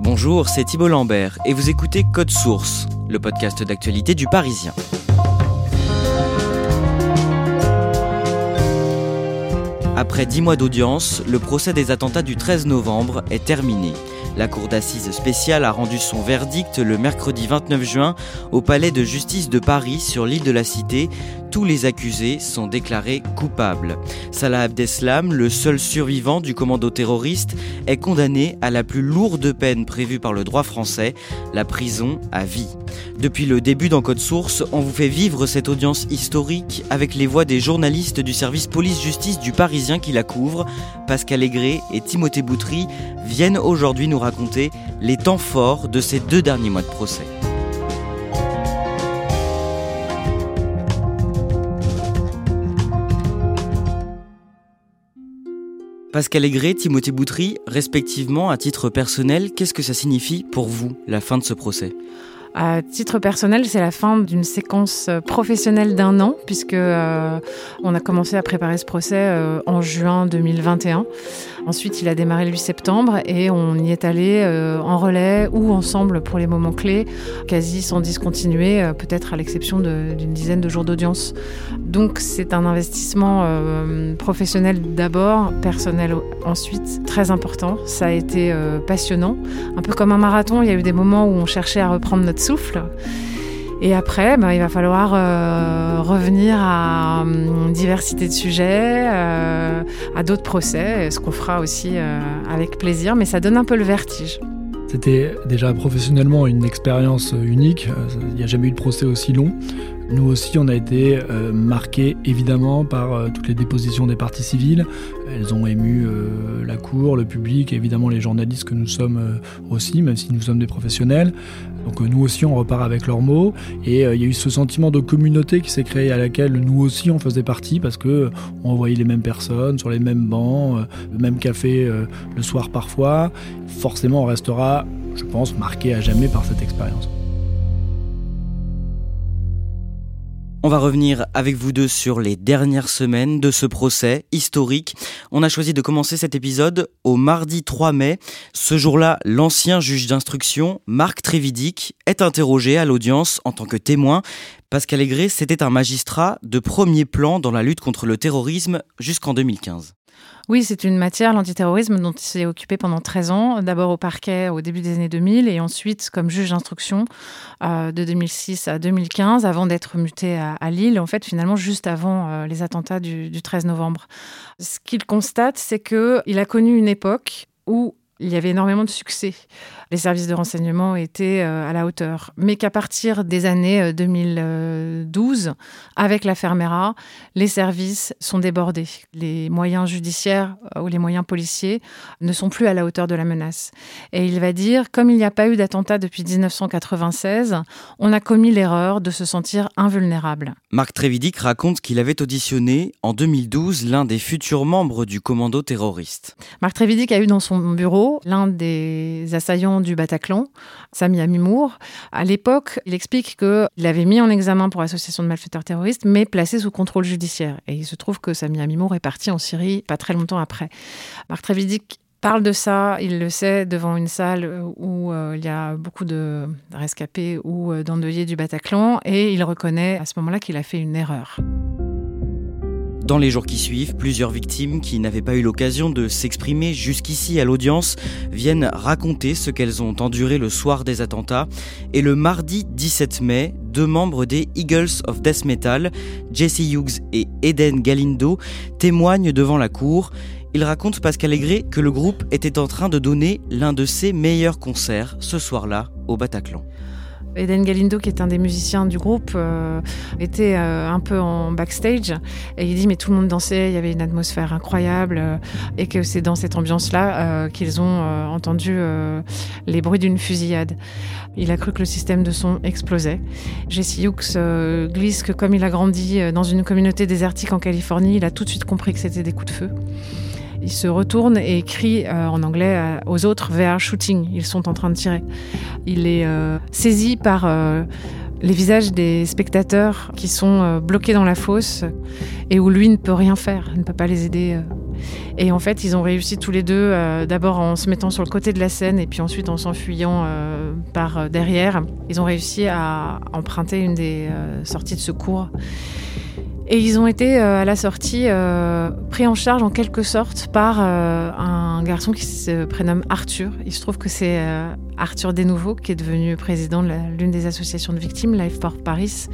Bonjour, c'est Thibault Lambert et vous écoutez Code Source, le podcast d'actualité du Parisien. Après dix mois d'audience, le procès des attentats du 13 novembre est terminé. La Cour d'assises spéciale a rendu son verdict le mercredi 29 juin au Palais de justice de Paris sur l'île de la Cité. Tous les accusés sont déclarés coupables. Salah Abdeslam, le seul survivant du commando terroriste, est condamné à la plus lourde peine prévue par le droit français, la prison à vie. Depuis le début dans Code Source, on vous fait vivre cette audience historique avec les voix des journalistes du service police-justice du Parisien qui la couvrent. Pascal Aigret et Timothée Boutry viennent aujourd'hui nous les temps forts de ces deux derniers mois de procès. Pascal Aigret, Timothée Boutry, respectivement, à titre personnel, qu'est-ce que ça signifie pour vous, la fin de ce procès? À titre personnel, c'est la fin d'une séquence professionnelle d'un an, puisque euh, on a commencé à préparer ce procès euh, en juin 2021. Ensuite, il a démarré le 8 septembre et on y est allé euh, en relais ou ensemble pour les moments clés, quasi sans discontinuer, euh, peut-être à l'exception d'une dizaine de jours d'audience. Donc c'est un investissement euh, professionnel d'abord, personnel ensuite, très important. Ça a été passionnant, un peu comme un marathon. Il y a eu des moments où on cherchait à reprendre notre souffle. Et après, ben, il va falloir euh, revenir à une diversité de sujets, euh, à d'autres procès, ce qu'on fera aussi euh, avec plaisir, mais ça donne un peu le vertige. C'était déjà professionnellement une expérience unique. Il n'y a jamais eu de procès aussi long. Nous aussi, on a été euh, marqués évidemment par euh, toutes les dépositions des parties civiles. Elles ont ému euh, la Cour, le public, évidemment les journalistes que nous sommes aussi, même si nous sommes des professionnels. Donc nous aussi, on repart avec leurs mots. Et il y a eu ce sentiment de communauté qui s'est créé à laquelle nous aussi on faisait partie parce que on voyait les mêmes personnes sur les mêmes bancs, le même café le soir parfois. Forcément, on restera, je pense, marqué à jamais par cette expérience. On va revenir avec vous deux sur les dernières semaines de ce procès historique. On a choisi de commencer cet épisode au mardi 3 mai. Ce jour-là, l'ancien juge d'instruction, Marc Trévidic, est interrogé à l'audience en tant que témoin. Pascal Aigret, c'était un magistrat de premier plan dans la lutte contre le terrorisme jusqu'en 2015. Oui, c'est une matière, l'antiterrorisme, dont il s'est occupé pendant 13 ans, d'abord au parquet au début des années 2000 et ensuite comme juge d'instruction euh, de 2006 à 2015 avant d'être muté à, Lille, en fait finalement juste avant euh, les attentats du, du 13 novembre. Ce qu'il constate, c'est qu'il a connu une époque où il y avait énormément de succès. Les services de renseignement étaient euh, à la hauteur. Mais qu'à partir des années 2012, euh, avec la Fermera, les services sont débordés. Les moyens judiciaires euh, ou les moyens policiers ne sont plus à la hauteur de la menace. Et il va dire, comme il n'y a pas eu d'attentat depuis 1996, on a commis l'erreur de se sentir invulnérable. Marc Trévidic raconte qu'il avait auditionné en 2012 l'un des futurs membres du commando terroriste. Marc Trévidic a eu dans son bureau l'un des assaillants du Bataclan, Sami Amimour. À l'époque, il explique qu'il avait mis en examen pour association de malfaiteurs terroristes, mais placé sous contrôle judiciaire. Et il se trouve que Sami Amimour est parti en Syrie pas très longtemps après. Marc Trévidic parle de ça, il le sait, devant une salle où euh, il y a beaucoup de rescapés ou euh, d'endeuillés du Bataclan, et il reconnaît à ce moment-là qu'il a fait une erreur. Dans les jours qui suivent, plusieurs victimes qui n'avaient pas eu l'occasion de s'exprimer jusqu'ici à l'audience viennent raconter ce qu'elles ont enduré le soir des attentats. Et le mardi 17 mai, deux membres des Eagles of Death Metal, Jesse Hughes et Eden Galindo, témoignent devant la cour. Ils racontent Pascal Aigret que le groupe était en train de donner l'un de ses meilleurs concerts ce soir-là au Bataclan. Eden Galindo, qui est un des musiciens du groupe, euh, était euh, un peu en backstage et il dit mais tout le monde dansait, il y avait une atmosphère incroyable euh, et que c'est dans cette ambiance-là qu'ils ont entendu les bruits d'une fusillade. Il a cru que le système de son explosait. Jesse Hughes glisse que comme il a grandi dans une communauté désertique en Californie, il a tout de suite compris que c'était des coups de feu. Il se retourne et crie euh, en anglais euh, aux autres vers shooting. Ils sont en train de tirer. Il est euh, saisi par les visages des spectateurs qui sont bloqués dans la fosse et où lui ne peut rien faire, ne peut pas les aider. Et en fait, ils ont réussi tous les deux, d'abord en se mettant sur le côté de la scène et puis ensuite en s'enfuyant par derrière. Ils ont réussi à emprunter une des sorties de secours. Et ils ont été euh, à la sortie euh, pris en charge en quelque sorte par euh, un garçon qui se prénomme Arthur. Il se trouve que c'est Arthur Desnouveaux qui est devenu président de l'une des associations de victimes, Life for Paris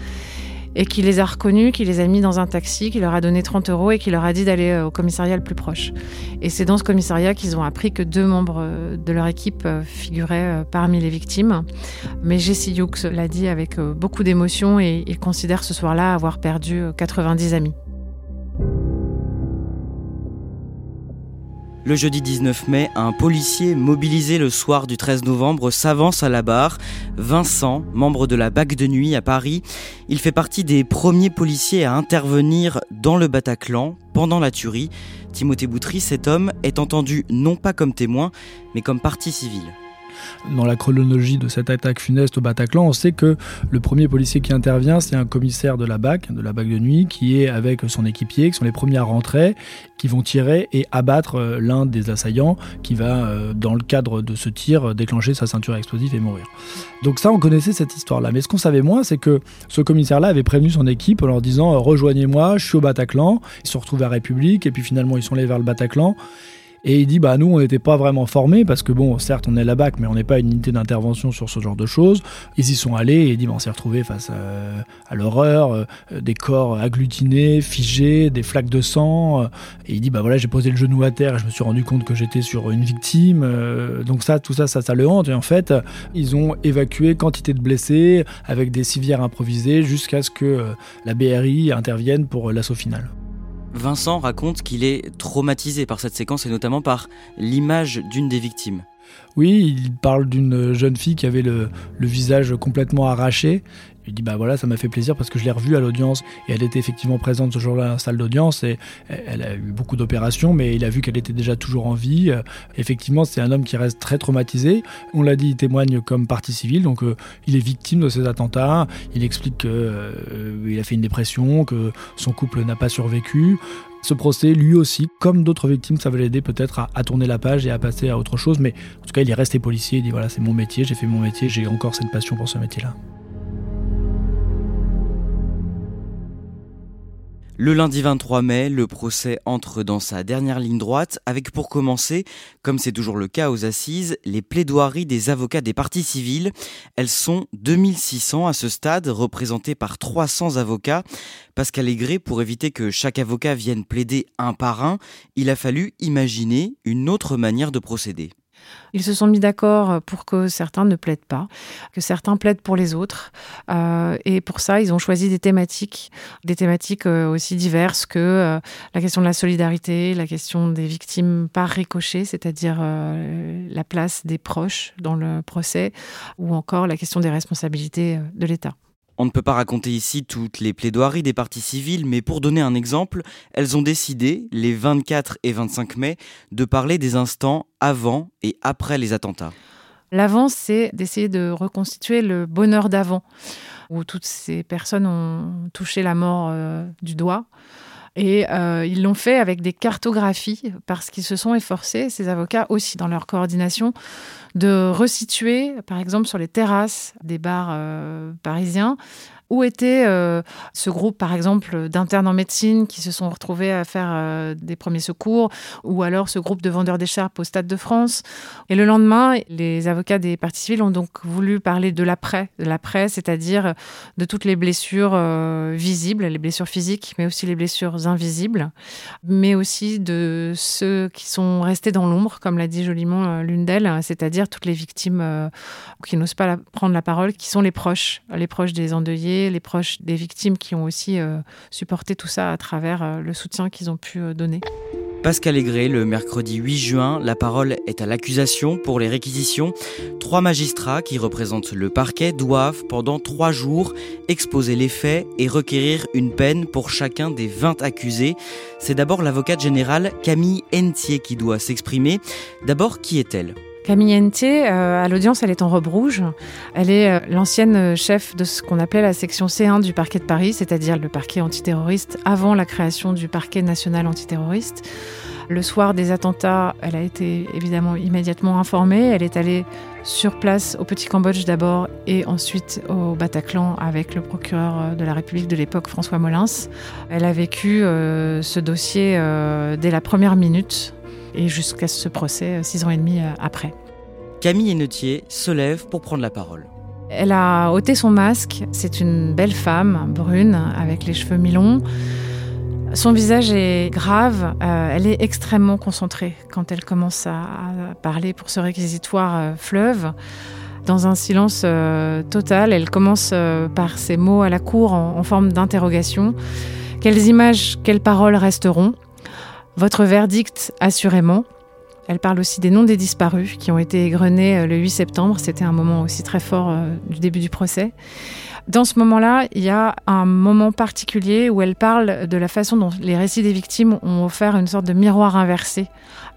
et qui les a reconnus, qui les a mis dans un taxi, qui leur a donné 30 euros et qui leur a dit d'aller euh, au commissariat le plus proche. Et c'est dans ce commissariat qu'ils ont appris que deux membres euh, de leur équipe euh, figuraient parmi les victimes. Mais Jesse Hughes l'a dit avec beaucoup d'émotion et il considère ce soir-là avoir perdu 90 amis. Le jeudi 19 mai, un policier mobilisé le soir du 13 novembre s'avance à la barre. Vincent, membre de la BAC de nuit à Paris, il fait partie des premiers policiers à intervenir dans le Bataclan pendant la tuerie. Timothée Boutry, cet homme, est entendu non pas comme témoin, mais comme partie civile dans la chronologie de cette attaque funeste au Bataclan, on sait que le premier policier qui intervient, c'est un commissaire de la BAC, de la BAC de nuit, qui est avec son équipier, qui sont les premiers à rentrer, qui vont tirer et abattre euh, l'un des assaillants, qui va, euh, dans le cadre de ce tir, déclencher sa ceinture explosive et mourir. Donc ça, on connaissait cette histoire-là. Mais ce qu'on savait moins, c'est que ce commissaire-là avait prévenu son équipe en leur disant rejoignez-moi, je suis au Bataclan. Ils se retrouvent à République et puis finalement ils sont allés vers le Bataclan. Et il dit bah nous on n'était pas vraiment formés parce que bon certes on est la BAC mais on n'est pas une unité d'intervention sur ce genre de choses. Ils y sont allés et il dit bah, on s'est retrouvés face à, l'horreur, euh, des corps agglutinés, figés, des flaques de sang. Euh, et il dit bah voilà j'ai posé le genou à terre et je me suis rendu compte que j'étais sur une victime. Euh, donc ça tout ça ça ça le hante et en fait ils ont évacué quantité de blessés avec des civières improvisées jusqu'à ce que la BRI intervienne pour l'assaut final. Vincent raconte qu'il est traumatisé par cette séquence et notamment par l'image d'une des victimes. Oui, il parle d'une jeune fille qui avait le, visage complètement arraché il dit bah voilà ça m'a fait plaisir parce que je l'ai revue à l'audience et elle était effectivement présente ce jour-là à la salle d'audience et elle a eu beaucoup d'opérations mais il a vu qu'elle était déjà toujours en vie. Euh, effectivement c'est un homme qui reste très traumatisé. On l'a dit il témoigne comme partie civile donc euh, il est victime de ces attentats. Il explique qu'il euh, a fait une dépression, que son couple n'a pas survécu. Ce procès, lui aussi, comme d'autres victimes, ça va l'aider peut-être à, à, tourner la page et à passer à autre chose. Mais en tout cas, il est resté policier. Il dit voilà, c'est mon métier, j'ai fait mon métier, j'ai encore cette passion pour ce métier-là. Le lundi 23 mai, le procès entre dans sa dernière ligne droite avec pour commencer, comme c'est toujours le cas aux assises, les plaidoiries des avocats des parties civiles. Elles sont 2600 à ce stade, représentées par 300 avocats. Pascal Aigret, pour éviter que chaque avocat vienne plaider un par un, il a fallu imaginer une autre manière de procéder. Ils se sont mis d'accord pour que certains ne plaident pas, que certains plaident pour les autres. Euh, et pour ça, ils ont choisi des thématiques, des thématiques euh, aussi diverses que euh, la question de la solidarité, la question des victimes par ricochet, c'est-à-dire la place des proches dans le procès, ou encore la question des responsabilités de l'État. On ne peut pas raconter ici toutes les plaidoiries des parties civiles, mais pour donner un exemple, elles ont décidé, les 24 et 25 mai, de parler des instants avant et après les attentats. L'avant, c'est d'essayer de reconstituer le bonheur d'avant, où toutes ces personnes ont touché la mort euh, du doigt. Et euh, ils l'ont fait avec des cartographies parce qu'ils se sont efforcés, ces avocats aussi dans leur coordination, de resituer, par exemple sur les terrasses des bars euh, parisiens, Où était euh, ce groupe, par exemple, d'internes en médecine qui se sont retrouvés à faire euh, des premiers secours, ou alors ce groupe de vendeurs d'écharpes au Stade de France? Et le lendemain, les avocats des parties civiles ont donc voulu parler de l'après, de c'est-à-dire de toutes les blessures euh, visibles, les blessures physiques, mais aussi les blessures invisibles, mais aussi de ceux qui sont restés dans l'ombre, comme l'a dit joliment l'une d'elles, c'est-à-dire toutes les victimes qui n'osent pas prendre la parole, qui sont les proches, les proches des endeuillés les proches des victimes qui ont aussi euh, supporté tout ça à travers euh, le soutien qu'ils ont pu euh, donner. Pascal Aigret, le mercredi 8 juin, la parole est à l'accusation pour les réquisitions. Trois magistrats qui représentent le parquet doivent, pendant trois jours, exposer les faits et requérir une peine pour chacun des 20 accusés. C'est d'abord l'avocate générale Camille Entier qui doit s'exprimer. D'abord, qui est-elle? Camille Entier, euh, à l'audience, elle est en robe rouge. Elle est euh, l'ancienne chef de ce qu'on appelait la section C1 du parquet de Paris, c'est-à-dire le parquet antiterroriste avant la création du parquet national antiterroriste. Le soir des attentats, elle a été évidemment immédiatement informée. Elle est allée sur place au Petit Cambodge d'abord et ensuite au Bataclan avec le procureur euh, de la République de l'époque, François Molins. Elle a vécu ce dossier dès la première minute et jusqu'à ce procès six ans et demi après. Camille Hennetier se lève pour prendre la parole. Elle a ôté son masque. C'est une belle femme, brune, avec les cheveux mi-longs. Son visage est grave, euh, elle est extrêmement concentrée quand elle commence à, parler pour ce réquisitoire euh, fleuve. Dans un silence euh, total, elle commence par ces mots à la cour en forme d'interrogation. Quelles images, quelles paroles resteront? Votre verdict, assurément. Elle parle aussi des noms des disparus qui ont été égrenés euh, le 8 septembre. C'était un moment aussi très fort euh, du début du procès. Dans ce moment-là, il y a un moment particulier où elle parle de la façon dont les récits des victimes ont offert une sorte de miroir inversé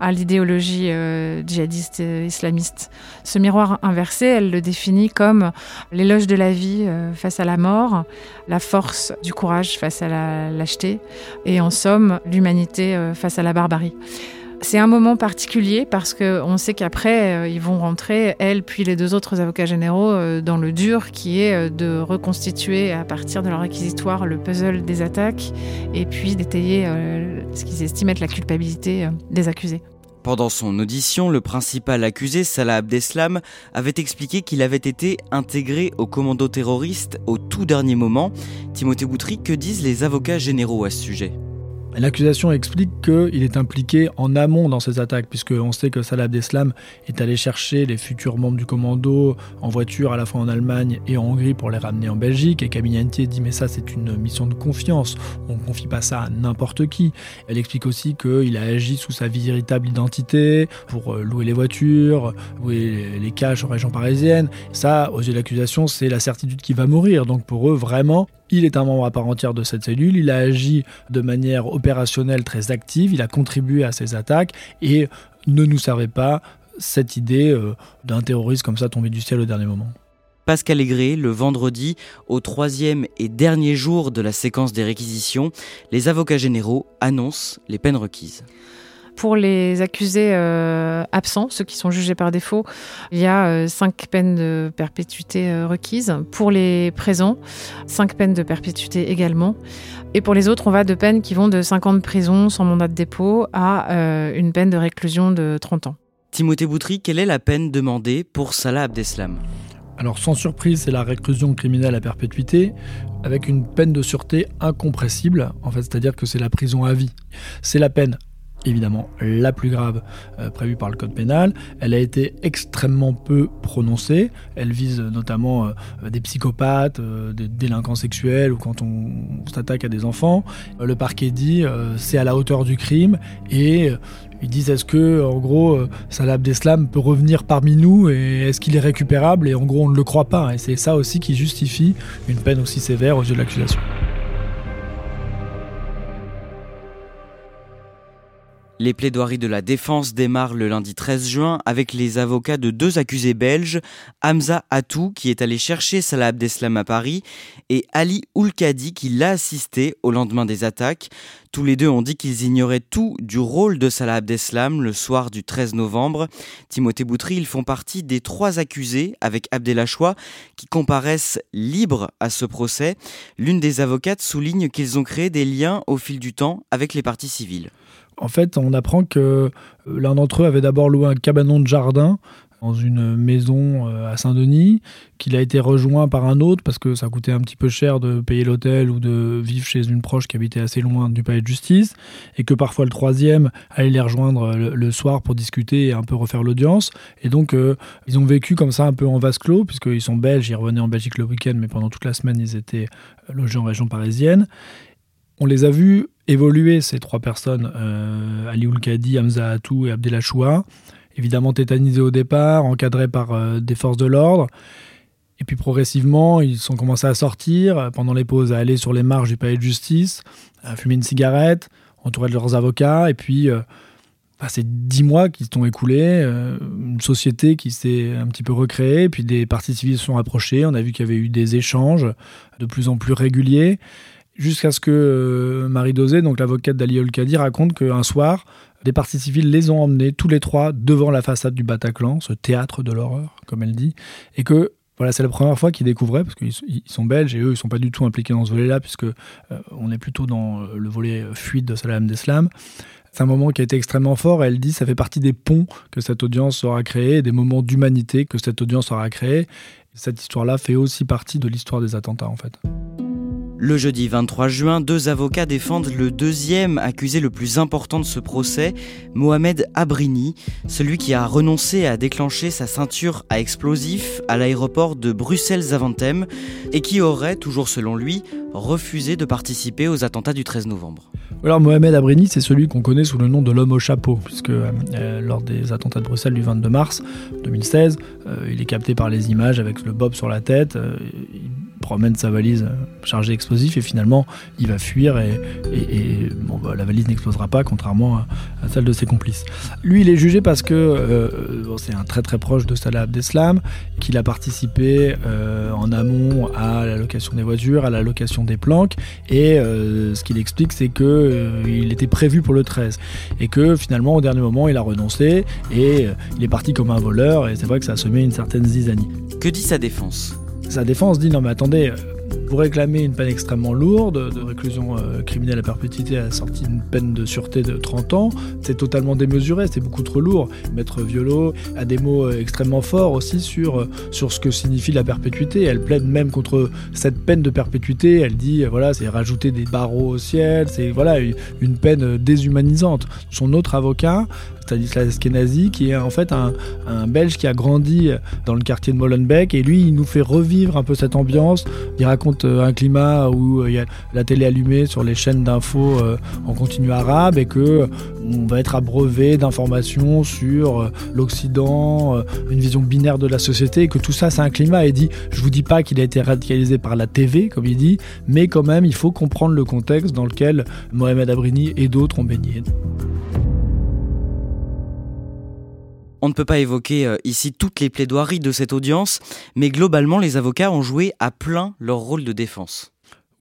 à l'idéologie euh, djihadiste islamiste. Ce miroir inversé, elle le définit comme l'éloge de la vie face à la mort, la force du courage face à la lâcheté et en somme l'humanité face à la barbarie. C'est un moment particulier parce qu'on sait qu'après, euh, ils vont rentrer, elle puis les deux autres avocats généraux, euh, dans le dur qui est euh, de reconstituer à partir de leur réquisitoire le puzzle des attaques et puis d'étayer ce qu'ils estiment être la culpabilité des accusés. Pendant son audition, le principal accusé, Salah Abdeslam, avait expliqué qu'il avait été intégré au commando terroriste au tout dernier moment. Timothée Boutry, que disent les avocats généraux à ce sujet? L'accusation explique qu'il est impliqué en amont dans ces attaques, puisqu'on sait que Salah Abdeslam est allé chercher les futurs membres du commando en voiture à la fois en Allemagne et en Hongrie pour les ramener en Belgique. Et Camille Antier dit Mais ça, c'est une mission de confiance, on ne confie pas ça à n'importe qui. Elle explique aussi qu'il a agi sous sa véritable identité pour euh, louer les voitures, louer les caches en région parisienne. Ça, aux yeux de l'accusation, c'est la certitude qu'il va mourir. Donc pour eux, vraiment, il est un membre à part entière de cette cellule, il a agi de manière opérationnelle très active, il a contribué à ces attaques et ne nous servait pas cette idée euh, d'un terroriste comme ça tombé du ciel au dernier moment. Pascal Aigret, le vendredi, au troisième et dernier jour de la séquence des réquisitions, les avocats généraux annoncent les peines requises. Pour les accusés euh, absents, ceux qui sont jugés par défaut, il y a euh, cinq peines de perpétuité euh, requises. Pour les présents, cinq peines de perpétuité également. Et pour les autres, on va de peines qui vont de 5 ans de prison sans mandat de dépôt à une peine de réclusion de 30 ans. Timothée Boutry, quelle est la peine demandée pour Salah Abdeslam? Alors sans surprise, c'est la réclusion criminelle à perpétuité avec une peine de sûreté incompressible, en fait, c'est-à-dire que c'est la prison à vie. C'est la peine évidemment la plus grave euh, prévue par le code pénal. Elle a été extrêmement peu prononcée. Elle vise notamment euh, des psychopathes, euh, des délinquants sexuels ou quand on, s'attaque à des enfants. le parquet dit c'est à la hauteur du crime et ils disent est-ce que en gros Salah Abdeslam peut revenir parmi nous et est-ce qu'il est récupérable? Et en gros on ne le croit pas et c'est ça aussi qui justifie une peine aussi sévère aux yeux de l'accusation. Les plaidoiries de la défense démarrent le lundi 13 juin avec les avocats de deux accusés belges, Hamza Atou qui est allé chercher Salah Abdeslam à Paris et Ali Oulkadi qui l'a assisté au lendemain des attaques. Tous les deux ont dit qu'ils ignoraient tout du rôle de Salah Abdeslam le soir du 13 novembre. Timothée Boutry, ils font partie des trois accusés avec Abdelachoua qui comparaissent libres à ce procès. L'une des avocates souligne qu'ils ont créé des liens au fil du temps avec les parties civiles. En fait, on apprend que euh, l'un d'entre eux avait d'abord loué un cabanon de jardin dans une maison euh, à Saint-Denis, qu'il a été rejoint par un autre parce que ça coûtait un petit peu cher de payer l'hôtel ou de vivre chez une proche qui habitait assez loin du palais de justice, et que parfois le troisième allait les rejoindre le, soir pour discuter et un peu refaire l'audience. Et donc, euh, ils ont vécu comme ça un peu en vase clos, puisqu'ils sont belges, ils revenaient en Belgique le week-end, mais pendant toute la semaine, ils étaient logés en région parisienne. On les a vus évoluer, ces trois personnes, euh, Ali Hamza Atou et Abdelachoua, évidemment tétanisés au départ, encadrés par euh, des forces de l'ordre. Et puis progressivement, ils sont commencés à sortir, euh, pendant les pauses, à aller sur les marges du palais de justice, à fumer une cigarette, entourés de leurs avocats. Et puis, bah, c'est dix mois qui se sont écoulés, une société qui s'est un petit peu recréée, puis des partis civils se sont approchés. On a vu qu'il y avait eu des échanges de plus en plus réguliers jusqu'à ce que euh, Marie Dosé, donc l'avocate d'Ali Olkadi, raconte qu'un soir, des partis civils les ont emmenés tous les trois devant la façade du Bataclan, ce théâtre de l'horreur, comme elle dit, et que voilà, c'est la première fois qu'ils découvraient, parce qu'ils sont belges et eux, ils sont pas du tout impliqués dans ce volet-là, puisque euh, on est plutôt dans euh, le volet fuite de Salah Abdeslam. C'est un moment qui a été extrêmement fort. elle dit ça fait partie des ponts que cette audience aura créés, des moments d'humanité que cette audience aura créés. Cette histoire-là fait aussi partie de l'histoire des attentats, en fait. Le jeudi 23 juin, deux avocats défendent le deuxième accusé le plus important de ce procès, Mohamed Abrini, celui qui a renoncé à déclencher sa ceinture à explosifs à l'aéroport de Bruxelles-Zaventem et qui aurait, toujours selon lui, refusé de participer aux attentats du 13 novembre. Alors Mohamed Abrini, c'est celui qu'on connaît sous le nom de l'homme au chapeau, puisque euh, lors des attentats de Bruxelles du 22 mars 2016, euh, il est capté par les images avec le bob sur la tête. Euh, promène sa valise euh, chargée d'explosifs et finalement il va fuir et, bah, la valise n'explosera pas contrairement à, celle de ses complices. Lui il est jugé parce que euh, c'est un très très proche de Salah Abdeslam, qu'il a participé euh, en amont à la location des voitures, à la location des planques et ce qu'il explique c'est que il était prévu pour le 13 et que finalement au dernier moment il a renoncé et il est parti comme un voleur et c'est vrai que ça a semé une certaine zizanie. Que dit sa défense? Sa défense dit non mais attendez, vous réclamez une peine extrêmement lourde de réclusion euh, criminelle à perpétuité à la sortie d'une peine de sûreté de 30 ans. C'est totalement démesuré, c'est beaucoup trop lourd. Maître Violo a des mots euh, extrêmement forts aussi sur, euh, sur ce que signifie la perpétuité. Elle plaide même contre cette peine de perpétuité. Elle dit voilà, c'est rajouter des barreaux au ciel, c'est voilà une peine déshumanisante. Son autre avocat Stanislas Kenazi, qui est en fait un, Belge qui a grandi dans le quartier de Molenbeek. Et lui, il nous fait revivre un peu cette ambiance. Il raconte euh, un climat où euh, il y a la télé allumée sur les chaînes d'infos euh, en continu arabe et que on va être abreuvé d'informations sur l'Occident, une vision binaire de la société, et que tout ça, c'est un climat. Et dit, je vous dis pas qu'il a été radicalisé par la TV, comme il dit, mais quand même, il faut comprendre le contexte dans lequel Mohamed Abrini et d'autres ont baigné. On ne peut pas évoquer euh, ici toutes les plaidoiries de cette audience, mais globalement, les avocats ont joué à plein leur rôle de défense.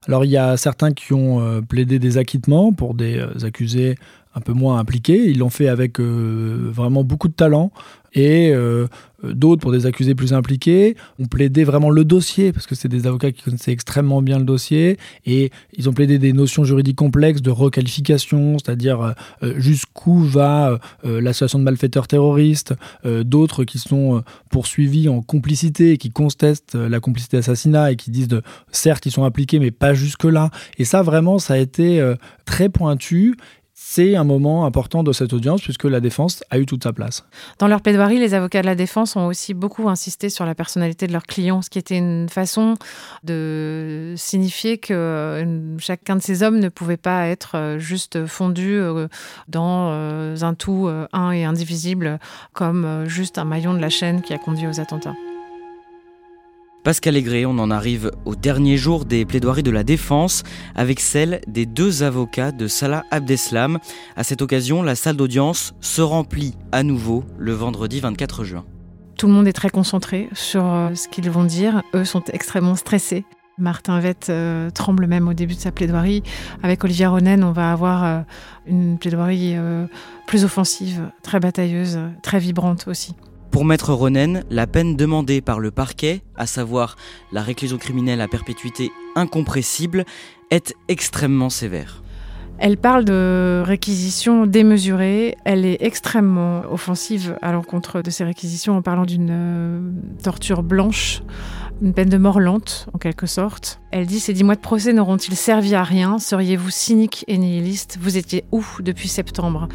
Alors il y a certains qui ont euh, plaidé des acquittements pour des euh, accusés un peu moins impliqués. Ils l'ont fait avec vraiment beaucoup de talent et euh, d'autres pour des accusés plus impliqués. Ont plaidé vraiment le dossier parce que c'est des avocats qui connaissaient extrêmement bien le dossier et ils ont plaidé des notions juridiques complexes de requalification, c'est-à-dire euh, jusqu'où va euh, l'association de malfaiteurs terroristes, d'autres qui sont poursuivis en complicité qui contestent la complicité d'assassinat et qui disent certes ils sont impliqués mais pas jusque là et ça vraiment ça a été très pointu c'est un moment important de cette audience puisque la défense a eu toute sa place. Dans leur plaidoirie, les avocats de la défense ont aussi beaucoup insisté sur la personnalité de leurs clients, ce qui était une façon de signifier que euh, chacun de ces hommes ne pouvait pas être euh, juste fondu euh, dans un tout un et indivisible comme juste un maillon de la chaîne qui a conduit aux attentats. Pascal Aigret, on en arrive au dernier jour des plaidoiries de la défense avec celle des deux avocats de Salah Abdeslam. À cette occasion, la salle d'audience se remplit à nouveau le vendredi 24 juin. Tout le monde est très concentré sur euh, ce qu'ils vont dire. Eux sont extrêmement stressés. Martin Vett euh, tremble même au début de sa plaidoirie. Avec Olivia Ronen, on va avoir euh, une plaidoirie plus offensive, très batailleuse, très vibrante aussi. Pour Maître Ronen, la peine demandée par le parquet, à savoir la réclusion criminelle à perpétuité incompressible, est extrêmement sévère. Elle parle de réquisition démesurée. Elle est extrêmement offensive à l'encontre de ces réquisitions en parlant d'une euh, torture blanche, une peine de mort lente en quelque sorte. Elle dit Ces dix mois de procès n'auront-ils servi à rien? Seriez-vous cynique et nihiliste? Vous étiez où depuis septembre?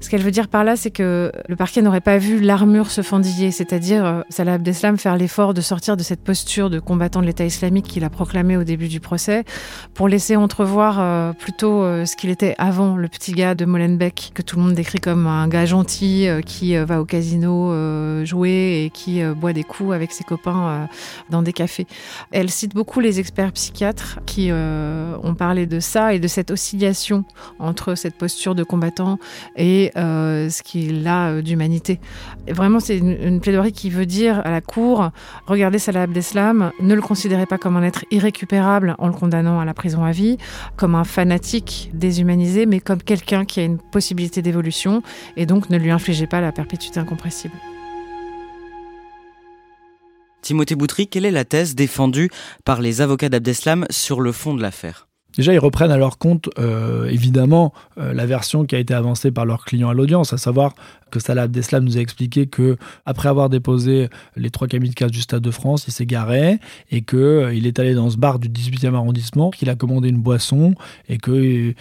Ce qu'elle veut dire par là, c'est que le parquet n'aurait pas vu l'armure se fendiller, c'est-à-dire euh, Salah Abdeslam faire l'effort de sortir de cette posture de combattant de l'État islamique qu'il a proclamé au début du procès, pour laisser entrevoir euh, plutôt euh, ce qu'il était avant, le petit gars de Molenbeek, que tout le monde décrit comme un gars gentil qui va au casino jouer et qui boit des coups avec ses copains dans des cafés. Elle cite beaucoup les experts psychiatres qui ont parlé de ça et de cette oscillation entre cette posture de combattant et euh, ce qu'il a euh, d'humanité. Vraiment, c'est une, plaidoirie qui veut dire à la Cour, regardez Salah Abdeslam, ne le considérez pas comme un être irrécupérable en le condamnant à la prison à vie, comme un fanatique déshumanisé, mais comme quelqu'un qui a une possibilité d'évolution, et donc ne lui infligez pas la perpétuité incompressible. Timothée Boutry, quelle est la thèse défendue par les avocats d'Abdeslam sur le fond de l'affaire? Déjà, ils reprennent à leur compte, euh, évidemment, euh, la version qui a été avancée par leur client à l'audience, à savoir que Salah Abdeslam nous a expliqué que après avoir déposé les trois kamikazes du Stade de France, il s'est garé et que euh, il est allé dans ce bar du 18e arrondissement, qu'il a commandé une boisson et que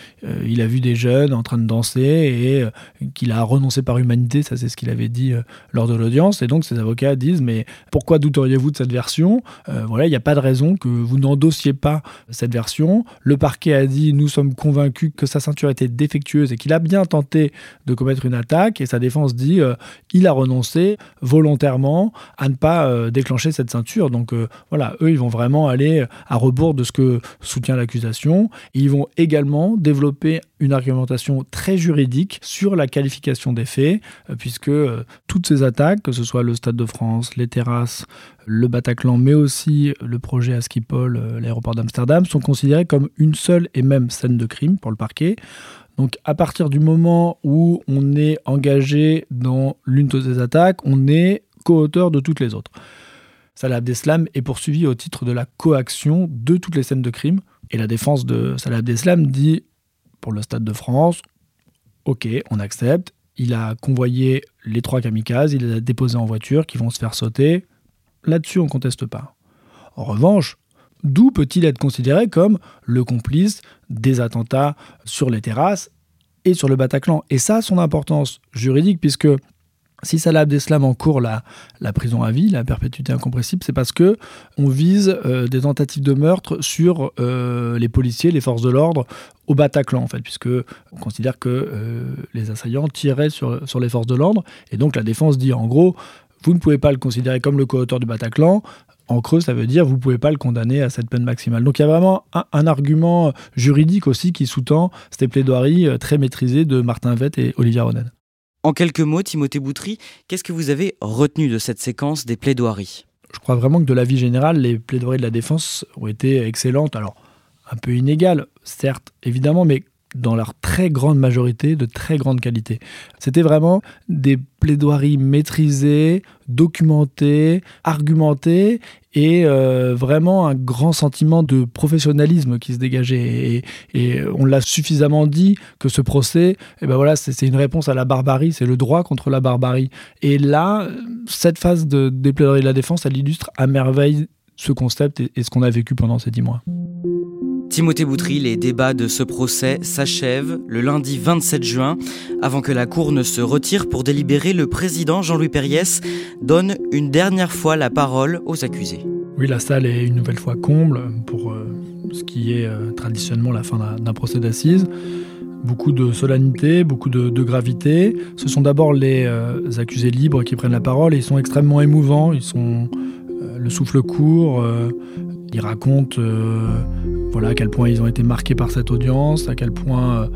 il a vu des jeunes en train de danser et qu'il a renoncé par humanité, ça c'est ce qu'il avait dit lors de l'audience. Et donc ses avocats disent mais pourquoi douteriez-vous de cette version? Voilà, il n'y a pas de raison que vous n'endossiez pas cette version. Le parquet a dit nous sommes convaincus que sa ceinture était défectueuse et qu'il a bien tenté de commettre une attaque et sa défense dit euh, il a renoncé volontairement à ne pas euh, déclencher cette ceinture. Donc euh, voilà, eux ils vont vraiment aller à rebours de ce que soutient l'accusation. Ils vont également développer une argumentation très juridique sur la qualification des faits, puisque toutes ces attaques, que ce soit le Stade de France, les terrasses, le Bataclan, mais aussi le projet à Schiphol, l'aéroport d'Amsterdam, sont considérés comme une seule et même scène de crime pour le parquet. Donc à partir du moment où on est engagé dans l'une de ces attaques, on est co-auteur de toutes les autres. Salah Abdeslam est poursuivi au titre de la coaction de toutes les scènes de crime. Et la défense de Salah Abdeslam dit, pour le Stade de France, ok, on accepte. Il a convoyé les trois kamikazes, il les a déposés en voiture qui vont se faire sauter. Là-dessus, on ne conteste pas. En revanche, D'où peut-il être considéré comme le complice des attentats sur les terrasses et sur le Bataclan Et ça a son importance juridique, puisque si Salah Abdeslam encourt la, la prison à vie, la perpétuité incompressible, c'est parce que on vise euh, des tentatives de meurtre sur euh, les policiers, les forces de l'ordre au Bataclan, en fait, puisque on considère que euh, les assaillants tiraient sur, sur les forces de l'ordre. Et donc la défense dit en gros, vous ne pouvez pas le considérer comme le co-auteur du Bataclan, en creux, ça veut dire vous ne pouvez pas le condamner à cette peine maximale. Donc il y a vraiment un, argument juridique aussi qui sous-tend ces plaidoiries euh, très maîtrisées de Martin Vett et Olivier Ronen. En quelques mots, Timothée Boutry, qu'est-ce que vous avez retenu de cette séquence des plaidoiries? Je crois vraiment que de la vie générale, les plaidoiries de la défense ont été excellentes. Alors, un peu inégales, certes, évidemment, mais dans leur très grande majorité de très grande qualité. C'était vraiment des plaidoiries maîtrisées, documentées, argumentées et euh, vraiment un grand sentiment de professionnalisme qui se dégageait. Et, on l'a suffisamment dit que ce procès, eh ben voilà, c'est une réponse à la barbarie, c'est le droit contre la barbarie. Et là, cette phase de, des plaidoiries de la défense, elle illustre à merveille ce concept et ce qu'on a vécu pendant ces dix mois. Timothée Boutry, les débats de ce procès s'achèvent le lundi 27 juin. Avant que la Cour ne se retire pour délibérer, le président Jean-Louis Perriès donne une dernière fois la parole aux accusés. Oui, la salle est une nouvelle fois comble pour euh, ce qui est euh, traditionnellement la fin d'un procès d'assises. Beaucoup de solennité, beaucoup de, gravité. Ce sont d'abord les euh, accusés libres qui prennent la parole et ils sont extrêmement émouvants. Ils sont le souffle court. Il raconte voilà, à quel point ils ont été marqués par cette audience, à quel point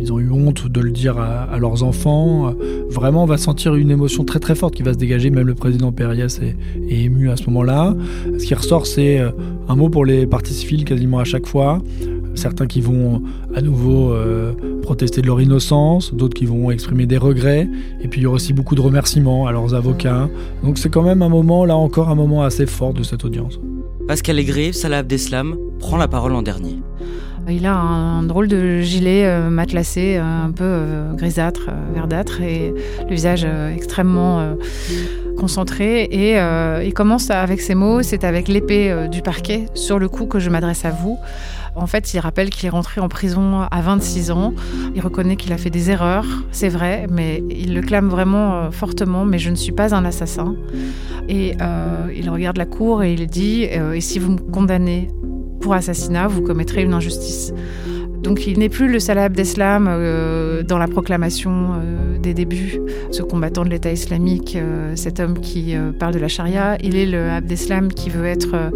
ils ont eu honte de le dire à, leurs enfants. Vraiment, on va sentir une émotion très très forte qui va se dégager. Même le président Périès est, ému à ce moment-là. Ce qui ressort, c'est euh, un mot pour les partis civils quasiment à chaque fois. Certains qui vont à nouveau euh, protester de leur innocence, d'autres qui vont exprimer des regrets, et puis il y aura aussi beaucoup de remerciements à leurs avocats. Donc c'est quand même un moment, là encore, un moment assez fort de cette audience. Pascal Aigret, Salah Abdeslam, prend la parole en dernier. Il a un drôle de gilet euh, matelassé, euh, un peu euh, grisâtre, verdâtre, et le visage extrêmement concentré. Et il commence avec ces mots c'est avec l'épée du parquet sur le coup que je m'adresse à vous. En fait, il rappelle qu'il est rentré en prison à 26 ans. Il reconnaît qu'il a fait des erreurs, c'est vrai, mais il le clame vraiment fortement. Mais je ne suis pas un assassin. Et il regarde la cour et il dit Et si vous me condamnez pour assassinat, vous commettrez une injustice. Donc il n'est plus le Salah Abdeslam euh, dans la proclamation euh, des débuts, ce combattant de l'État islamique, euh, cet homme qui parle de la charia. Il est le Abdeslam qui veut être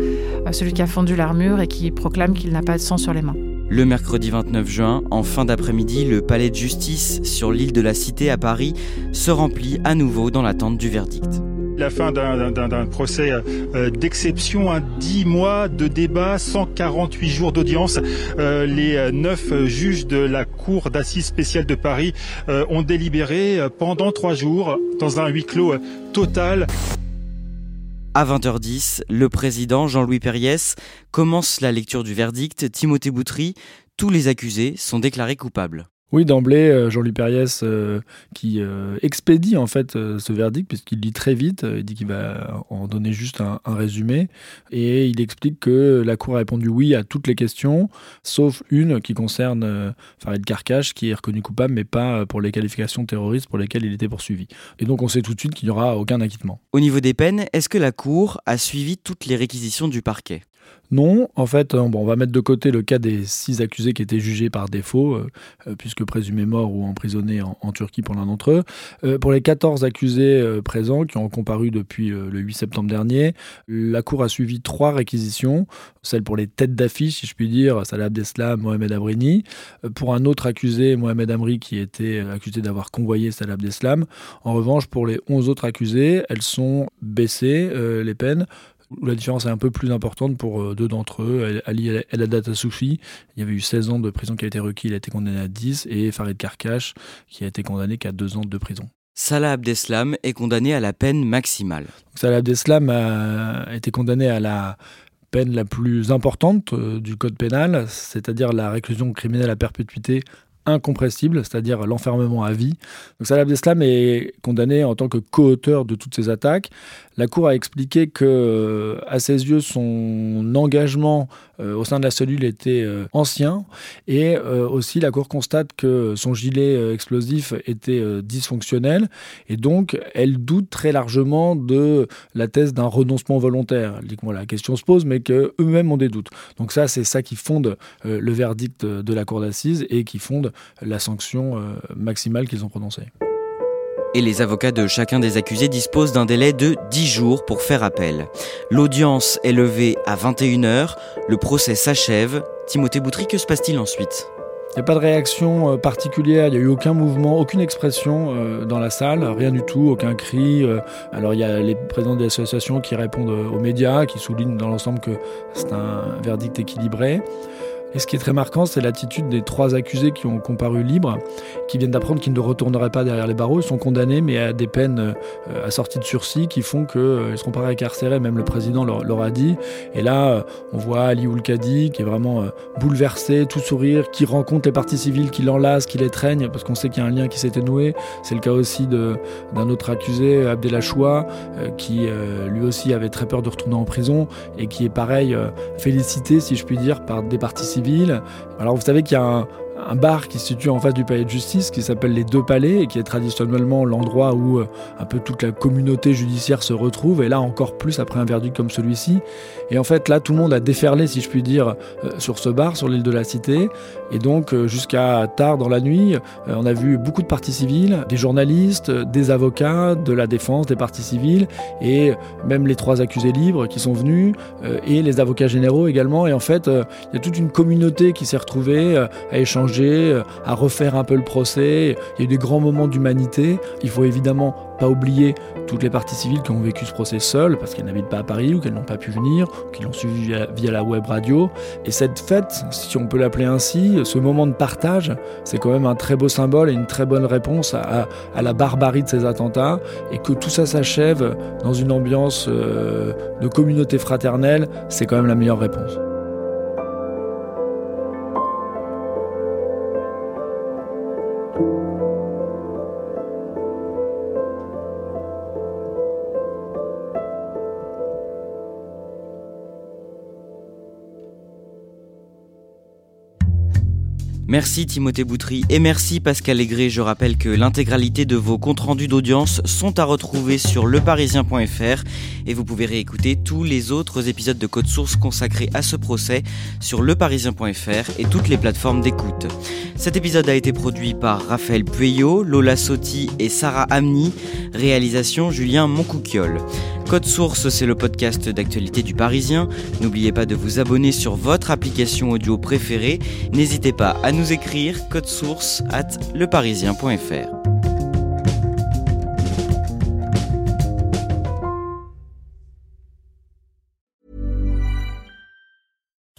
celui qui a fendu l'armure et qui proclame qu'il n'a pas de sang sur les mains. Le mercredi 29 juin, en fin d'après-midi, le palais de justice sur l'île de la Cité à Paris se remplit à nouveau dans l'attente du verdict la fin d'un procès euh, d'exception, un 10 mois de débat, 148 jours d'audience. Euh, les euh, neuf juges de la Cour d'assises spéciale de Paris ont délibéré pendant trois jours dans un huis clos total. À 20h10, le président Jean-Louis Perriès commence la lecture du verdict. Timothée Boutry, tous les accusés sont déclarés coupables. Oui, d'emblée, euh, Jean-Luc Perriès euh, qui euh, expédie en fait ce verdict puisqu'il lit très vite, il dit qu'il va en donner juste un, résumé et il explique que la Cour a répondu oui à toutes les questions sauf une qui concerne Farid Karkash qui est reconnu coupable mais pas pour les qualifications terroristes pour lesquelles il était poursuivi. Et donc on sait tout de suite qu'il n'y aura aucun acquittement. Au niveau des peines, est-ce que la Cour a suivi toutes les réquisitions du parquet? Non, en fait, euh, bon, on va mettre de côté le cas des six accusés qui étaient jugés par défaut, euh, euh, puisque présumés morts ou emprisonnés en, Turquie pour l'un d'entre eux. pour les 14 accusés présents qui ont comparu depuis le 8 septembre dernier, la Cour a suivi trois réquisitions, celle pour les têtes d'affiche, si je puis dire, Salah Abdeslam, Mohamed Abrini, pour un autre accusé, Mohamed Amri, qui était accusé d'avoir convoyé Salah Abdeslam. En revanche, pour les 11 autres accusés, elles sont baissées, les peines, la différence est un peu plus importante pour euh, deux d'entre eux. Ali El Haddad Soufi, il y avait eu 16 ans de prison qui a été requis, il a été condamné à 10, et Farid Karkash, qui a été condamné qu'à 2 ans de prison. Salah Abdeslam est condamné à la peine maximale. Salah Abdeslam a été condamné à la peine la plus importante euh, du code pénal, c'est-à-dire la réclusion criminelle à perpétuité incompressible, c'est-à-dire l'enfermement à vie. Donc Salah Abdeslam est condamné en tant que co-auteur de toutes ces attaques. La Cour a expliqué que, euh, à ses yeux, son engagement euh, au sein de la cellule était euh, ancien et aussi la Cour constate que son gilet explosif était dysfonctionnel et donc elle doute très largement de la thèse d'un renoncement volontaire. Elle la question se pose mais qu'eux-mêmes ont des doutes. Donc ça, c'est ça qui fonde le verdict de la Cour d'assises et qui fonde la sanction maximale qu'ils ont prononcée et les avocats de chacun des accusés disposent d'un délai de 10 jours pour faire appel. L'audience est levée à 21h, le procès s'achève. Timothée Boutry, que se passe-t-il ensuite? Il n'y a pas de réaction euh, particulière, il n'y a eu aucun mouvement, aucune expression euh, dans la salle, rien du tout, aucun cri. Euh. Alors il y a les présidents des associations qui répondent aux médias, qui soulignent dans l'ensemble que c'est un verdict équilibré. Et ce qui est très marquant, c'est l'attitude des trois accusés qui ont comparu libres, qui viennent d'apprendre qu'ils ne retourneraient pas derrière les barreaux. Ils sont condamnés, mais à des peines euh, à sortie de sursis qui font qu'ils euh, ne seront pas réincarcérés. Même le président leur, a dit. Et là, euh, on voit Ali Oulkadi qui est vraiment bouleversé, tout sourire, qui rencontre les parties civiles, qui l'enlacent, qui les parce qu'on sait qu'il y a un lien qui s'était noué. C'est le cas aussi d'un autre accusé, Abdelachoua, qui lui aussi avait très peur de retourner en prison et qui est pareil félicité, si je puis dire, par des parties civiles alors vous savez qu'il y a un bar qui se situe en face du palais de justice qui s'appelle les Deux Palais et qui est traditionnellement l'endroit où euh, un peu toute la communauté judiciaire se retrouve et là encore plus après un verdict comme celui-ci. Et en fait là tout le monde a déferlé si je puis dire euh, sur ce bar sur l'île de la Cité et donc euh, jusqu'à tard dans la nuit on a vu beaucoup de parties civiles, des journalistes, des avocats, de la défense, des parties civiles et même les trois accusés libres qui sont venus et les avocats généraux également et en fait il y a toute une communauté qui s'est retrouvée à échanger euh, à refaire un peu le procès. Il y a eu des grands moments d'humanité. Il faut évidemment pas oublier toutes les parties civiles qui ont vécu ce procès seules parce qu'elles n'habitent pas à Paris ou qu'elles n'ont pas pu venir, ou qui l'ont suivi via, la web radio. Et cette fête, si on peut l'appeler ainsi, ce moment de partage, c'est quand même un très beau symbole et une très bonne réponse à, la barbarie de ces attentats. Et que tout ça s'achève dans une ambiance euh, de communauté fraternelle, c'est quand même la meilleure réponse. Merci Timothée Boutry et merci Pascal Aigret. Je rappelle que l'intégralité de vos comptes rendus d'audience sont à retrouver sur leparisien.fr et vous pouvez réécouter tous les autres épisodes de Code Source consacrés à ce procès sur leparisien.fr et toutes les plateformes d'écoute. Cet épisode a été produit par Raphaël Pueyo, Lola Sotti et Sarah Amni, réalisation Julien Moncouquiole. Code Source, c'est le podcast d'actualité du Parisien. N'oubliez pas de vous abonner sur votre application audio préférée. N'hésitez pas à nous écrire code source at leparisien.fr.